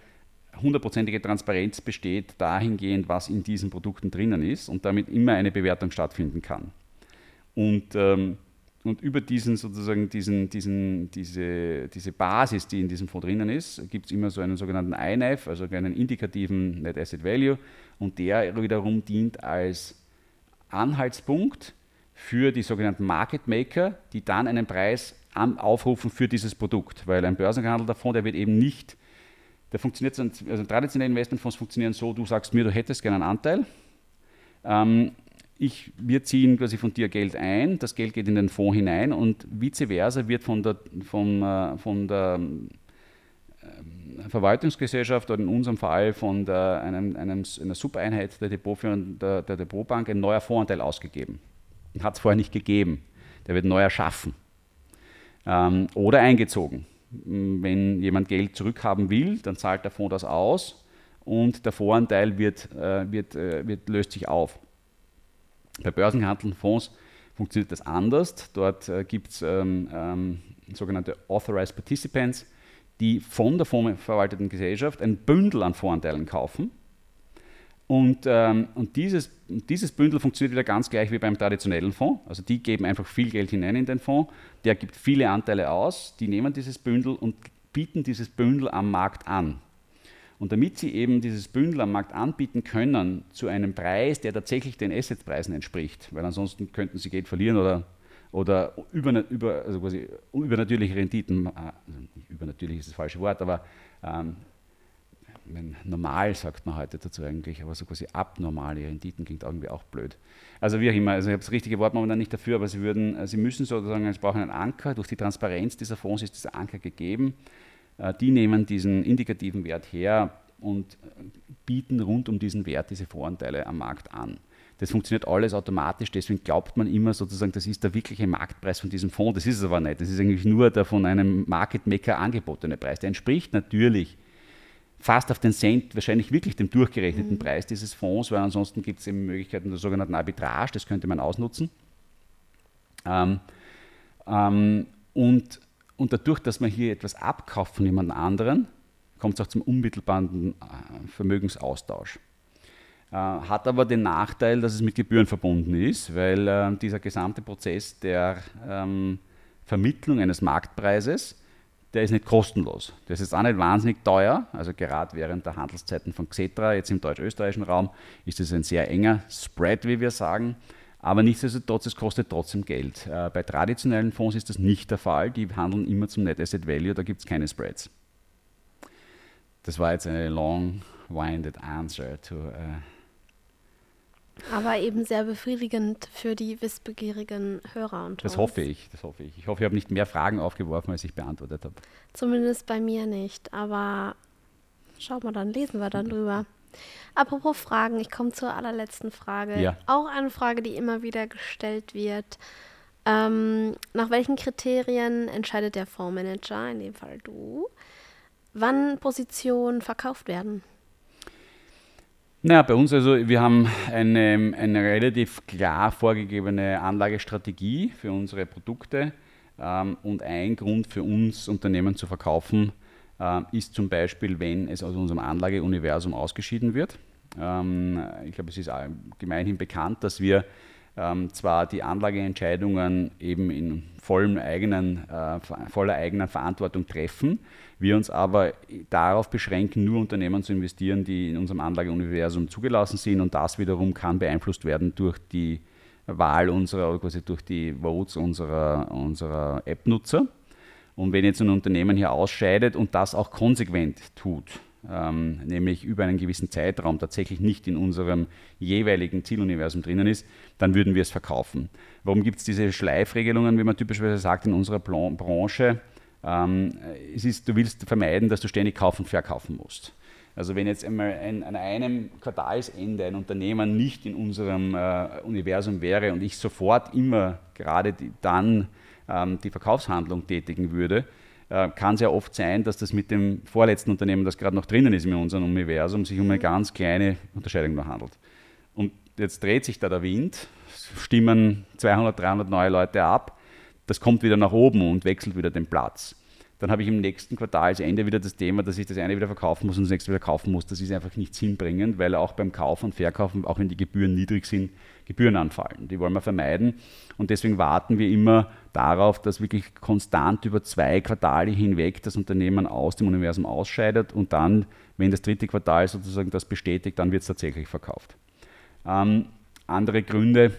hundertprozentige Transparenz besteht dahingehend, was in diesen Produkten drinnen ist und damit immer eine Bewertung stattfinden kann. Und, ähm, und über diesen sozusagen diesen, diesen, diese, diese Basis, die in diesem Fonds drinnen ist, gibt es immer so einen sogenannten INAV, also einen indikativen Net Asset Value, und der wiederum dient als Anhaltspunkt für die sogenannten Market Maker, die dann einen Preis aufrufen für dieses Produkt. Weil ein börsengehandelter Fonds, der wird eben nicht, der funktioniert, also traditionelle Investmentfonds funktionieren so, du sagst mir, du hättest gerne einen Anteil. Ähm, ich, wir ziehen quasi von dir Geld ein, das Geld geht in den Fonds hinein und vice versa wird von der, von, äh, von der äh, Verwaltungsgesellschaft oder in unserem Fall von der, einem, einem, einer Subeinheit der, der, der Depotbank ein neuer Fondsanteil ausgegeben hat es vorher nicht gegeben. Der wird neu erschaffen ähm, oder eingezogen. Wenn jemand Geld zurückhaben will, dann zahlt der Fonds das aus und der Voranteil wird, äh, wird, äh, wird, löst sich auf. Bei börsengehandelten Fonds funktioniert das anders. Dort äh, gibt es ähm, ähm, sogenannte Authorized Participants, die von der fondsverwalteten Gesellschaft ein Bündel an Voranteilen kaufen und, ähm, und dieses, dieses Bündel funktioniert wieder ganz gleich wie beim traditionellen Fonds. Also die geben einfach viel Geld hinein in den Fonds, der gibt viele Anteile aus, die nehmen dieses Bündel und bieten dieses Bündel am Markt an. Und damit sie eben dieses Bündel am Markt anbieten können zu einem Preis, der tatsächlich den Assetpreisen entspricht, weil ansonsten könnten sie Geld verlieren oder, oder über, über, also quasi übernatürliche Renditen, äh, also übernatürlich ist das falsche Wort, aber ähm, normal sagt man heute dazu eigentlich, aber so quasi abnormale Renditen klingt irgendwie auch blöd. Also wie auch immer, also ich habe das richtige Wort momentan nicht dafür, aber sie würden, äh, sie müssen sozusagen, sie brauchen einen Anker, durch die Transparenz dieser Fonds ist dieser Anker gegeben. Äh, die nehmen diesen indikativen Wert her und äh, bieten rund um diesen Wert diese Voranteile am Markt an. Das funktioniert alles automatisch, deswegen glaubt man immer sozusagen, das ist der wirkliche Marktpreis von diesem Fonds. Das ist es aber nicht. Das ist eigentlich nur der von einem Market Maker angebotene Preis. Der entspricht natürlich fast auf den Cent wahrscheinlich wirklich dem durchgerechneten mhm. Preis dieses Fonds, weil ansonsten gibt es eben Möglichkeiten der sogenannten Arbitrage, das könnte man ausnutzen. Ähm, ähm, und, und dadurch, dass man hier etwas abkauft von jemand anderen, kommt es auch zum unmittelbaren äh, Vermögensaustausch. hat aber den Nachteil, dass es mit Gebühren verbunden ist, weil äh, dieser gesamte Prozess der ähm, Vermittlung eines Marktpreises, der ist nicht kostenlos. Das ist auch nicht wahnsinnig teuer. Also gerade während der Handelszeiten von Xetra, jetzt im deutsch-österreichischen Raum, ist es ein sehr enger Spread, wie wir sagen. Aber nichtsdestotrotz, es kostet trotzdem Geld. Äh, bei traditionellen Fonds ist das nicht der Fall. Die handeln immer zum Net Asset Value, da gibt es keine Spreads. Das war jetzt eine long-winded answer to. Uh aber eben sehr befriedigend für die wissbegierigen Hörer und Das uns. hoffe ich, das hoffe ich. Ich hoffe, ich habe nicht mehr Fragen aufgeworfen, als ich beantwortet habe. Zumindest bei mir nicht, aber schauen wir dann, lesen wir dann drüber. Apropos Fragen, ich komme zur allerletzten Frage. Ja. Auch eine Frage, die immer wieder gestellt wird. Ähm, nach welchen Kriterien entscheidet der Fondsmanager, in dem Fall du, wann Positionen verkauft werden? Naja, bei uns also, wir haben eine, eine relativ klar vorgegebene Anlagestrategie für unsere Produkte. Ähm, und ein Grund für uns, Unternehmen zu verkaufen, ist zum Beispiel, wenn es aus unserem Anlageuniversum ausgeschieden wird. Ähm, ich glaube, es ist gemeinhin bekannt, dass wir ähm, zwar die Anlageentscheidungen eben in vollem eigenen, äh, voller eigener Verantwortung treffen, wir uns aber darauf beschränken, nur Unternehmen zu investieren, die in unserem Anlageuniversum zugelassen sind und das wiederum kann beeinflusst werden durch die Wahl unserer, oder quasi durch die Votes unserer, unserer App-Nutzer. Und wenn jetzt ein Unternehmen hier ausscheidet und das auch konsequent tut, ähm, nämlich über einen gewissen Zeitraum tatsächlich nicht in unserem jeweiligen Zieluniversum drinnen ist, dann würden wir es verkaufen. Warum gibt es diese Schleifregelungen, wie man typischerweise sagt in unserer Branche? Ähm, es ist, du willst vermeiden, dass du ständig kaufen und verkaufen musst. Also wenn jetzt einmal ein, an einem Quartalsende ein Unternehmen nicht in unserem äh, Universum wäre und ich sofort immer gerade die, dann ähm, die Verkaufshandlung tätigen würde, äh, kann es ja oft sein, dass das mit dem vorletzten Unternehmen, das gerade noch drinnen ist in unserem Universum, sich um eine ganz kleine Unterscheidung nur handelt. Und jetzt dreht sich da der Wind, stimmen 200, 300 neue Leute ab, das kommt wieder nach oben und wechselt wieder den Platz. Dann habe ich im nächsten Quartalsende wieder das Thema, dass ich das eine wieder verkaufen muss und das nächste wieder kaufen muss. Das ist einfach nicht sinnbringend, weil auch beim Kauf und Verkaufen, auch wenn die Gebühren niedrig sind, Gebühren anfallen. Die wollen wir vermeiden. Und deswegen warten wir immer darauf, dass wirklich konstant über zwei Quartale hinweg das Unternehmen aus dem Universum ausscheidet und dann, wenn das dritte Quartal sozusagen das bestätigt, dann wird es tatsächlich verkauft. Ähm, andere Gründe,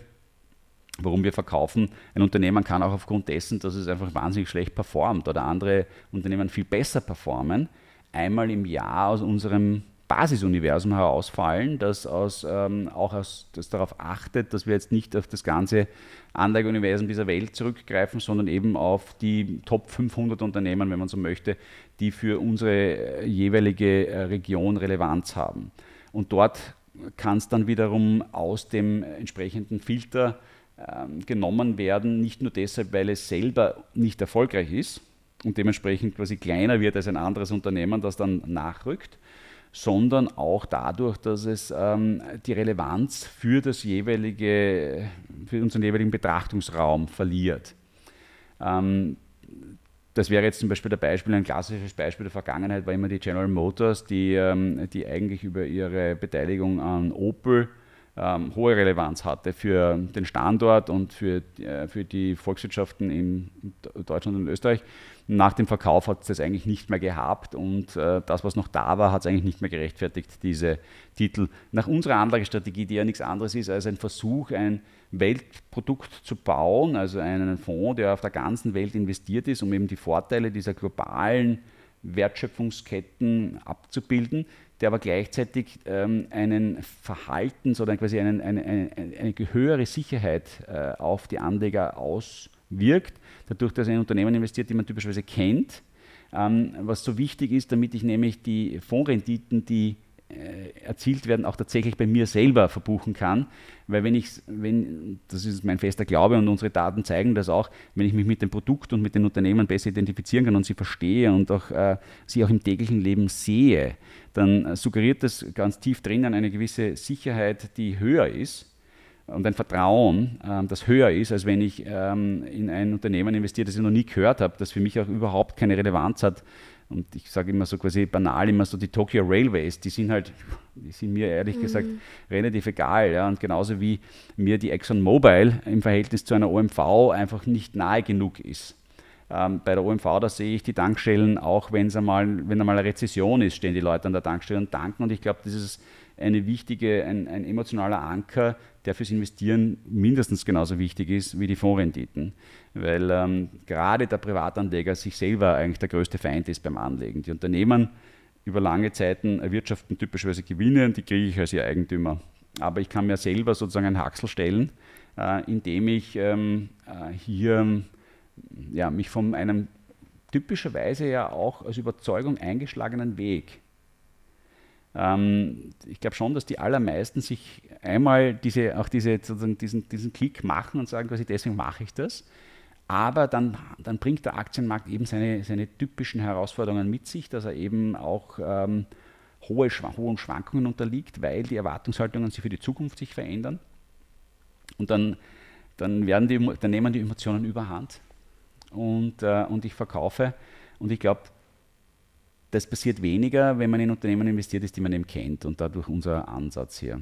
warum wir verkaufen. Ein Unternehmen kann auch aufgrund dessen, dass es einfach wahnsinnig schlecht performt oder andere Unternehmen viel besser performen, einmal im Jahr aus unserem Basisuniversum herausfallen, das aus, ähm, auch aus, das darauf achtet, dass wir jetzt nicht auf das ganze Anlageuniversum dieser Welt zurückgreifen, sondern eben auf die Top 500 Unternehmen, wenn man so möchte, die für unsere äh, jeweilige äh, Region Relevanz haben. Und dort kann es dann wiederum aus dem entsprechenden Filter genommen werden, nicht nur deshalb, weil es selber nicht erfolgreich ist und dementsprechend quasi kleiner wird als ein anderes Unternehmen, das dann nachrückt, sondern auch dadurch, dass es ähm, die Relevanz für das jeweilige, für unseren jeweiligen Betrachtungsraum verliert. Ähm, das wäre jetzt zum Beispiel der Beispiel, ein klassisches Beispiel der Vergangenheit war immer die General Motors, die, ähm, die eigentlich über ihre Beteiligung an Opel ähm, hohe Relevanz hatte für den Standort und für, äh, für die Volkswirtschaften in Deutschland und Österreich. Nach dem Verkauf hat es das eigentlich nicht mehr gehabt und äh, das, was noch da war, hat es eigentlich nicht mehr gerechtfertigt, diese Titel. Nach unserer Anlagestrategie, die ja nichts anderes ist als ein Versuch, ein Weltprodukt zu bauen, also einen Fonds, der auf der ganzen Welt investiert ist, um eben die Vorteile dieser globalen Wertschöpfungsketten abzubilden, der aber gleichzeitig ähm, einen Verhaltens- oder quasi einen, eine, eine, eine höhere Sicherheit äh, auf die Anleger auswirkt, dadurch, dass ein Unternehmen investiert, die man typischerweise kennt. Ähm, was so wichtig ist, damit ich nämlich die Fondsrenditen, die erzielt werden, auch tatsächlich bei mir selber verbuchen kann. Weil wenn ich, wenn, das ist mein fester Glaube und unsere Daten zeigen das auch, wenn ich mich mit dem Produkt und mit den Unternehmen besser identifizieren kann und sie verstehe und auch äh, sie auch im täglichen Leben sehe, dann suggeriert das ganz tief drinnen eine gewisse Sicherheit, die höher ist und ein Vertrauen, ähm, das höher ist, als wenn ich ähm, in ein Unternehmen investiere, das ich noch nie gehört habe, das für mich auch überhaupt keine Relevanz hat, und ich sage immer so quasi banal, immer so die Tokyo Railways, die sind halt, die sind mir ehrlich mhm. gesagt relativ egal. Ja? Und genauso wie mir die ExxonMobil im Verhältnis zu einer OMV einfach nicht nahe genug ist. Ähm, bei der OMV, da sehe ich die Tankstellen, auch wenn's einmal, wenn einmal eine Rezession ist, stehen die Leute an der Tankstelle und tanken. Und ich glaube, das ist eine wichtige, ein, ein emotionaler Anker, der fürs Investieren mindestens genauso wichtig ist wie die Fondsrenditen. Weil ähm, gerade der Privatanleger sich selber eigentlich der größte Feind ist beim Anlegen. Die Unternehmen über lange Zeiten erwirtschaften typischerweise Gewinne die kriege ich als ihr Eigentümer. Aber ich kann mir selber sozusagen einen Haxel stellen, äh, indem ich ähm, äh, hier ja, mich von einem typischerweise ja auch als Überzeugung eingeschlagenen Weg ähm, ich glaube schon, dass die allermeisten sich einmal diese, auch diese, sozusagen diesen, diesen Klick machen und sagen, quasi deswegen mache ich das. Aber dann, dann bringt der Aktienmarkt eben seine, seine typischen Herausforderungen mit sich, dass er eben auch ähm, hohe, hohen Schwankungen unterliegt, weil die Erwartungshaltungen sich für die Zukunft sich verändern. Und dann, dann, werden die, dann nehmen die Emotionen überhand und, äh, und ich verkaufe. Und ich glaube, das passiert weniger, wenn man in Unternehmen investiert ist, die man eben kennt und dadurch unser Ansatz hier.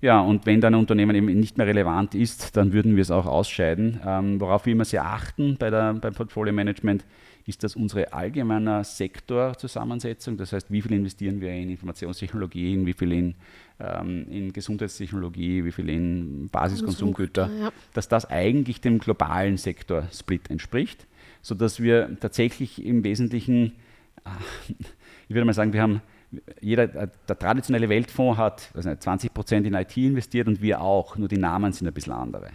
Ja, und wenn dann ein Unternehmen eben nicht mehr relevant ist, dann würden wir es auch ausscheiden. Ähm, worauf wir immer sehr achten bei der, beim Portfolio Management, ist das unsere allgemeine Sektorzusammensetzung. Das heißt, wie viel investieren wir in Informationstechnologien, wie viel in, ähm, in Gesundheitstechnologie, wie viel in Basiskonsumgüter, ja. dass das eigentlich dem globalen Sektor-Split entspricht, sodass wir tatsächlich im Wesentlichen ich würde mal sagen, wir haben, jeder, der traditionelle Weltfonds hat also 20 Prozent in IT investiert und wir auch, nur die Namen sind ein bisschen andere.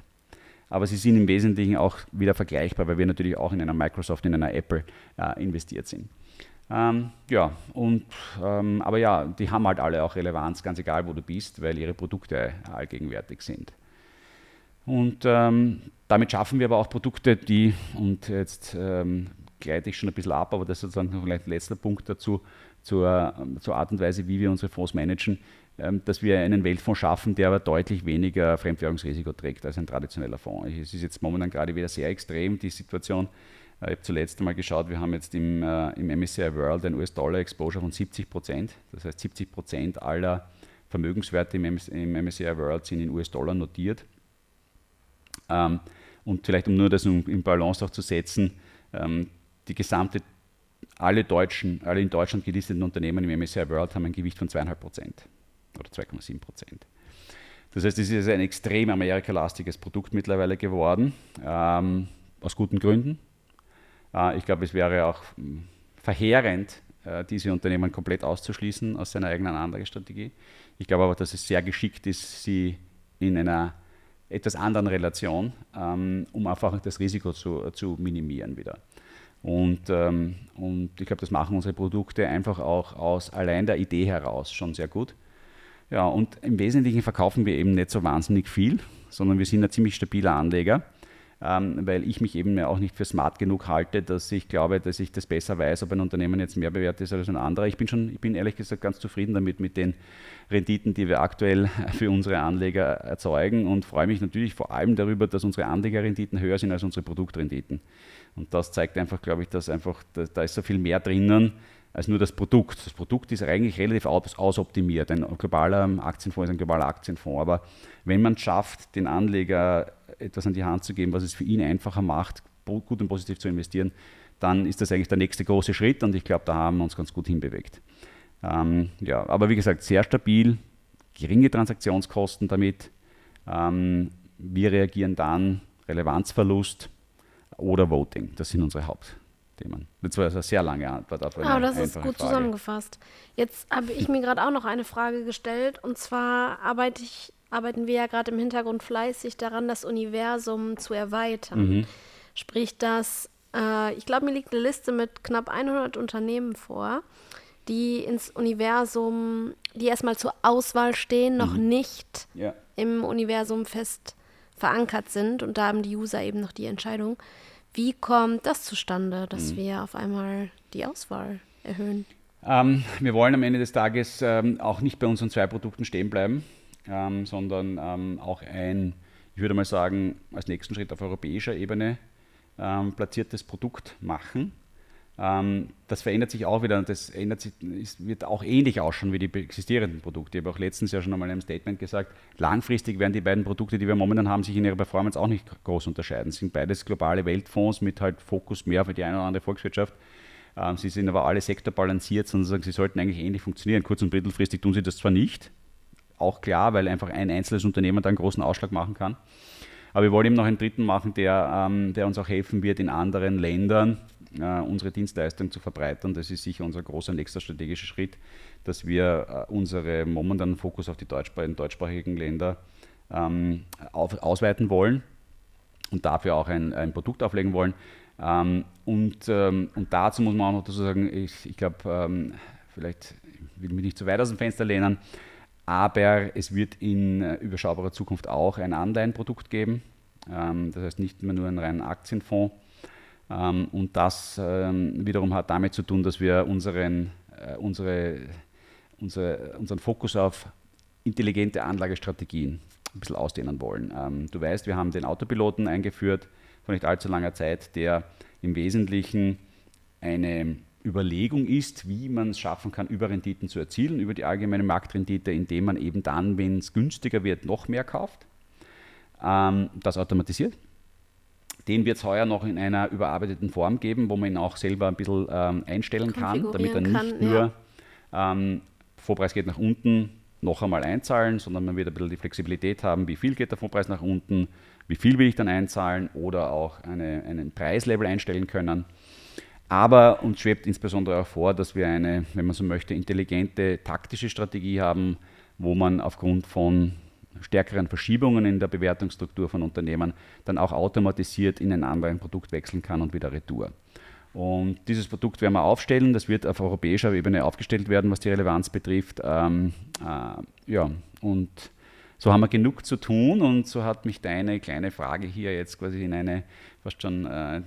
Aber sie sind im Wesentlichen auch wieder vergleichbar, weil wir natürlich auch in einer Microsoft, in einer Apple äh, investiert sind. Ähm, ja, und, ähm, aber ja, die haben halt alle auch Relevanz, ganz egal wo du bist, weil ihre Produkte allgegenwärtig sind. Und ähm, damit schaffen wir aber auch Produkte, die, und jetzt ähm, gleite ich schon ein bisschen ab, aber das ist sozusagen vielleicht letzter Punkt dazu, zur, zur Art und Weise, wie wir unsere Fonds managen, ähm, dass wir einen Weltfonds schaffen, der aber deutlich weniger Fremdwährungsrisiko trägt als ein traditioneller Fonds. Es ist jetzt momentan gerade wieder sehr extrem, die Situation. Äh, ich habe zuletzt einmal geschaut, wir haben jetzt im, äh, im MSCI World ein US-Dollar-Exposure von 70 Prozent. Das heißt, 70 Prozent aller Vermögenswerte im, MSCI World sind in US-Dollar notiert. Ähm, und vielleicht, um nur das in Balance auch zu setzen, ähm, die gesamte, alle deutschen, alle in Deutschland gelisteten Unternehmen im MSCI World haben ein Gewicht von 2,5 Prozent oder 2,7 Prozent. Das heißt, es ist ein extrem amerikalastiges Produkt mittlerweile geworden, ähm, aus guten Gründen. Äh, ich glaube, es wäre auch hm, verheerend, äh, diese Unternehmen komplett auszuschließen aus seiner eigenen Anlagestrategie. Ich glaube aber, dass es sehr geschickt ist, sie in einer etwas anderen Relation, ähm, um einfach das Risiko zu, zu minimieren wieder. Und, ähm, und ich glaube, das machen unsere Produkte einfach auch aus allein der Idee heraus schon sehr gut. Ja, und im Wesentlichen verkaufen wir eben nicht so wahnsinnig viel, sondern wir sind ein ziemlich stabiler Anleger, ähm, weil ich mich eben auch nicht für smart genug halte, dass ich glaube, dass ich das besser weiß, ob ein Unternehmen jetzt mehr bewährt ist als ein anderer. Ich bin schon, ich bin ehrlich gesagt ganz zufrieden damit mit den Renditen, die wir aktuell für unsere Anleger erzeugen und freue mich natürlich vor allem darüber, dass unsere Anlegerrenditen höher sind als unsere Produktrenditen. Und das zeigt einfach, glaube ich, dass einfach, da, da, ist so viel mehr drinnen als nur das Produkt. Das Produkt ist eigentlich relativ aus, ausoptimiert. Ein globaler Aktienfonds ist ein globaler Aktienfonds. Aber wenn man es schafft, den Anleger etwas an die Hand zu geben, was es für ihn einfacher macht, gut und positiv zu investieren, dann ist das eigentlich der nächste große Schritt und ich glaube, da haben wir uns ganz gut hinbewegt. Ähm, ja, aber wie gesagt, sehr stabil, geringe Transaktionskosten damit. Ähm, wir reagieren dann, Relevanzverlust, oder Voting. Das sind unsere Hauptthemen. Das war eine sehr lange Antwort auf eine Aber das ist gut Frage. zusammengefasst. Jetzt habe ich mir gerade auch noch eine Frage gestellt und zwar arbeite ich, arbeiten wir ja gerade im Hintergrund fleißig daran, das Universum zu erweitern. Mhm. Sprich, dass äh, ich glaube, mir liegt eine Liste mit knapp 100 Unternehmen vor, die ins Universum, die erstmal zur Auswahl stehen, noch mhm. nicht ja. im Universum fest verankert sind und da haben die User eben noch die Entscheidung. Wie kommt das zustande, dass mhm. wir auf einmal die Auswahl erhöhen? Ähm, wir wollen am Ende des Tages ähm, auch nicht bei unseren zwei Produkten stehen bleiben, ähm, sondern ähm, auch ein, ich würde mal sagen, als nächsten Schritt auf europäischer Ebene ähm, platziertes Produkt machen. Ähm, das verändert sich auch wieder und das ändert sich, ist, wird auch ähnlich ausschauen wie die existierenden Produkte. Ich habe auch letztens ja schon einmal in einem Statement gesagt, langfristig werden die beiden Produkte, die wir momentan haben, sich in ihrer Performance auch nicht groß unterscheiden. Es sind beides globale Weltfonds mit halt Fokus mehr für die eine oder andere Volkswirtschaft. Ähm, sie sind aber alle sektorbalanciert, sondern sie sollten eigentlich ähnlich funktionieren. Kurz- und mittelfristig tun sie das zwar nicht, auch klar, weil einfach ein einzelnes Unternehmen da einen großen Ausschlag machen kann. Aber wir wollen eben noch einen dritten machen, der, ähm, der uns auch helfen wird, in anderen Ländern äh, unsere Dienstleistung zu verbreitern. Das ist sicher unser großer nächster strategischer Schritt, dass wir äh, unsere momentanen Fokus auf die deutschsprachigen, deutschsprachigen Länder ähm, auf, ausweiten wollen und dafür auch ein, ein Produkt auflegen wollen. Ähm, und, ähm, und dazu muss man auch noch dazu sagen, ich, ich glaube, ähm, vielleicht will ich mich nicht zu weit aus dem Fenster lehnen, aber es wird in äh, überschaubarer Zukunft auch ein Anleihenprodukt geben. Ähm, das heißt nicht mehr nur einen reinen Aktienfonds. Ähm, und das ähm, wiederum hat damit zu tun, dass wir unseren, äh, unsere, unsere, unseren Fokus auf intelligente Anlagestrategien ein bisschen ausdehnen wollen. du weißt, wir haben den Autopiloten eingeführt vor nicht allzu langer Zeit, der im Wesentlichen eine Überlegung ist, wie man es schaffen kann, Überrenditen zu erzielen, über die allgemeine Marktrendite, indem man eben dann, wenn es günstiger wird, noch mehr kauft. Ähm, das automatisiert. Den wird es heuer noch in einer überarbeiteten Form geben, wo man ihn auch selber ein bisschen ähm, einstellen kann, damit er nicht kann, nur ja. ähm, Vorpreis geht nach unten, noch einmal einzahlen, sondern man wird ein bisschen die Flexibilität haben, wie viel geht der Vorpreis nach unten, wie viel will ich dann einzahlen oder auch eine, einen Preislevel einstellen können. Aber uns schwebt insbesondere auch vor, dass wir eine, wenn man so möchte, intelligente taktische Strategie haben, wo man aufgrund von stärkeren Verschiebungen in der Bewertungsstruktur von Unternehmen dann auch automatisiert in ein anderes Produkt wechseln kann und wieder retour. Und dieses Produkt werden wir aufstellen. Das wird auf europäischer Ebene aufgestellt werden, was die Relevanz betrifft. Ähm, äh, ja, und so haben wir genug zu tun und so hat mich deine kleine Frage hier jetzt quasi in eine fast schon äh, äh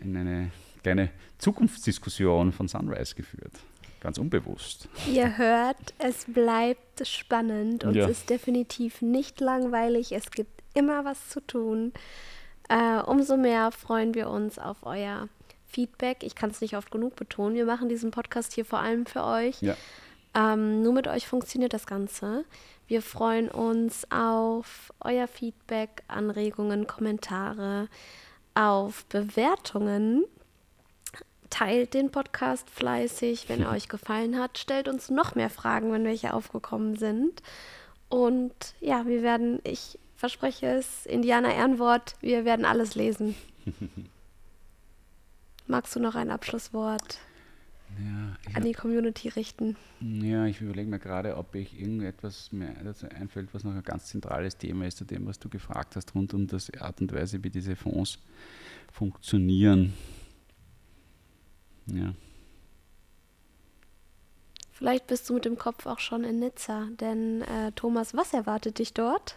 in eine kleine Zukunftsdiskussion von Sunrise geführt. Ganz unbewusst. Ihr hört, es bleibt spannend und ja. es ist definitiv nicht langweilig. Es gibt immer was zu tun. Äh, umso mehr freuen wir uns auf euer Feedback. Ich kann es nicht oft genug betonen. Wir machen diesen Podcast hier vor allem für euch. Ja. Ähm, nur mit euch funktioniert das Ganze. Wir freuen uns auf euer Feedback, Anregungen, Kommentare, auf Bewertungen teilt den Podcast fleißig, wenn er euch gefallen hat. Stellt uns noch mehr Fragen, wenn welche aufgekommen sind. Und ja, wir werden, ich verspreche es, Indianer Ehrenwort, wir werden alles lesen. Magst du noch ein Abschlusswort ja, an die Community richten? Ja, ich überlege mir gerade, ob ich irgendetwas mir dazu einfällt, was noch ein ganz zentrales Thema ist zu dem, was du gefragt hast, rund um das Art und Weise, wie diese Fonds funktionieren. Ja. Vielleicht bist du mit dem Kopf auch schon in Nizza, denn äh, Thomas, was erwartet dich dort?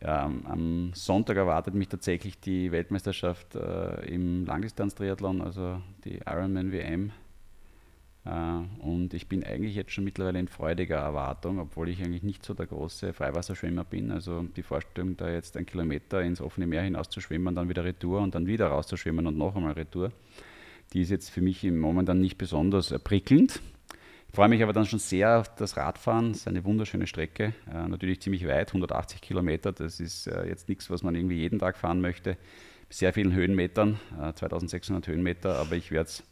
Ja, am Sonntag erwartet mich tatsächlich die Weltmeisterschaft äh, im Langdistanz-Triathlon, also die Ironman WM. Äh, und ich bin eigentlich jetzt schon mittlerweile in freudiger Erwartung, obwohl ich eigentlich nicht so der große Freiwasserschwimmer bin. Also die Vorstellung, da jetzt einen Kilometer ins offene Meer hinaus zu schwimmen, dann wieder Retour und dann wieder rauszuschwimmen und noch einmal Retour die ist jetzt für mich im Moment nicht besonders prickelnd. Ich freue mich aber dann schon sehr auf das Radfahren. Es ist eine wunderschöne Strecke, äh, natürlich ziemlich weit, 180 Kilometer. Das ist äh, jetzt nichts, was man irgendwie jeden Tag fahren möchte. Sehr vielen Höhenmetern, äh, 2600 Höhenmeter, aber ich werde es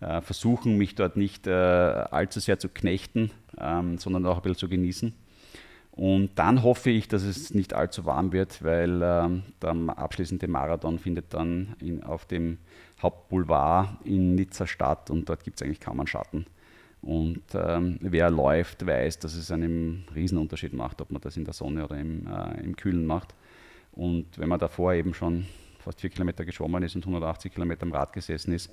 äh, versuchen, mich dort nicht äh, allzu sehr zu knechten, ähm, sondern auch ein bisschen zu genießen. Und dann hoffe ich, dass es nicht allzu warm wird, weil ähm, der abschließende Marathon findet dann in, auf dem Hauptboulevard in Nizza statt und dort gibt es eigentlich kaum einen Schatten. Und ähm, wer läuft, weiß, dass es einen Riesenunterschied macht, ob man das in der Sonne oder im, äh, im Kühlen macht. Und wenn man davor eben schon fast vier Kilometer geschwommen ist und 180 Kilometer am Rad gesessen ist,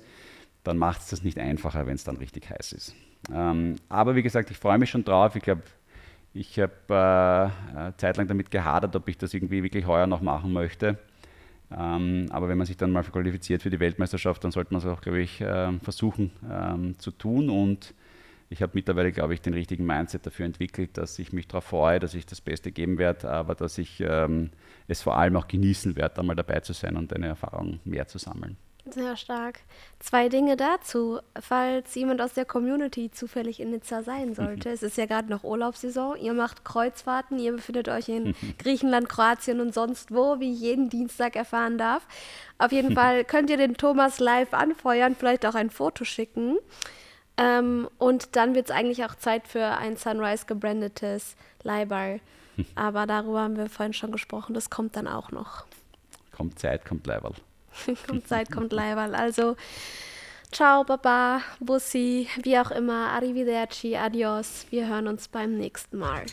dann macht es das nicht einfacher, wenn es dann richtig heiß ist. Ähm, aber wie gesagt, ich freue mich schon drauf. Ich glaube, ich habe äh, zeitlang damit gehadert, ob ich das irgendwie wirklich heuer noch machen möchte. Ähm, aber wenn man sich dann mal qualifiziert für die Weltmeisterschaft, dann sollte man es auch, glaube ich, äh, versuchen ähm, zu tun. Und ich habe mittlerweile, glaube ich, den richtigen Mindset dafür entwickelt, dass ich mich darauf freue, dass ich das Beste geben werde, aber dass ich ähm, es vor allem auch genießen werde, einmal dabei zu sein und eine Erfahrung mehr zu sammeln. Sehr stark. Zwei Dinge dazu. Falls jemand aus der Community zufällig in Nizza sein sollte, es ist ja gerade noch Urlaubssaison, ihr macht Kreuzfahrten, ihr befindet euch in Griechenland, Kroatien und sonst wo, wie ich jeden Dienstag erfahren darf. Auf jeden Fall könnt ihr den Thomas live anfeuern, vielleicht auch ein Foto schicken. Ähm, und dann wird es eigentlich auch Zeit für ein Sunrise gebrandetes Leihball. Aber darüber haben wir vorhin schon gesprochen, das kommt dann auch noch. Kommt Zeit, kommt Leihball. kommt Zeit, kommt Leihball. Also, ciao, Baba, Bussi, wie auch immer, Arrivederci, Adios. Wir hören uns beim nächsten Mal.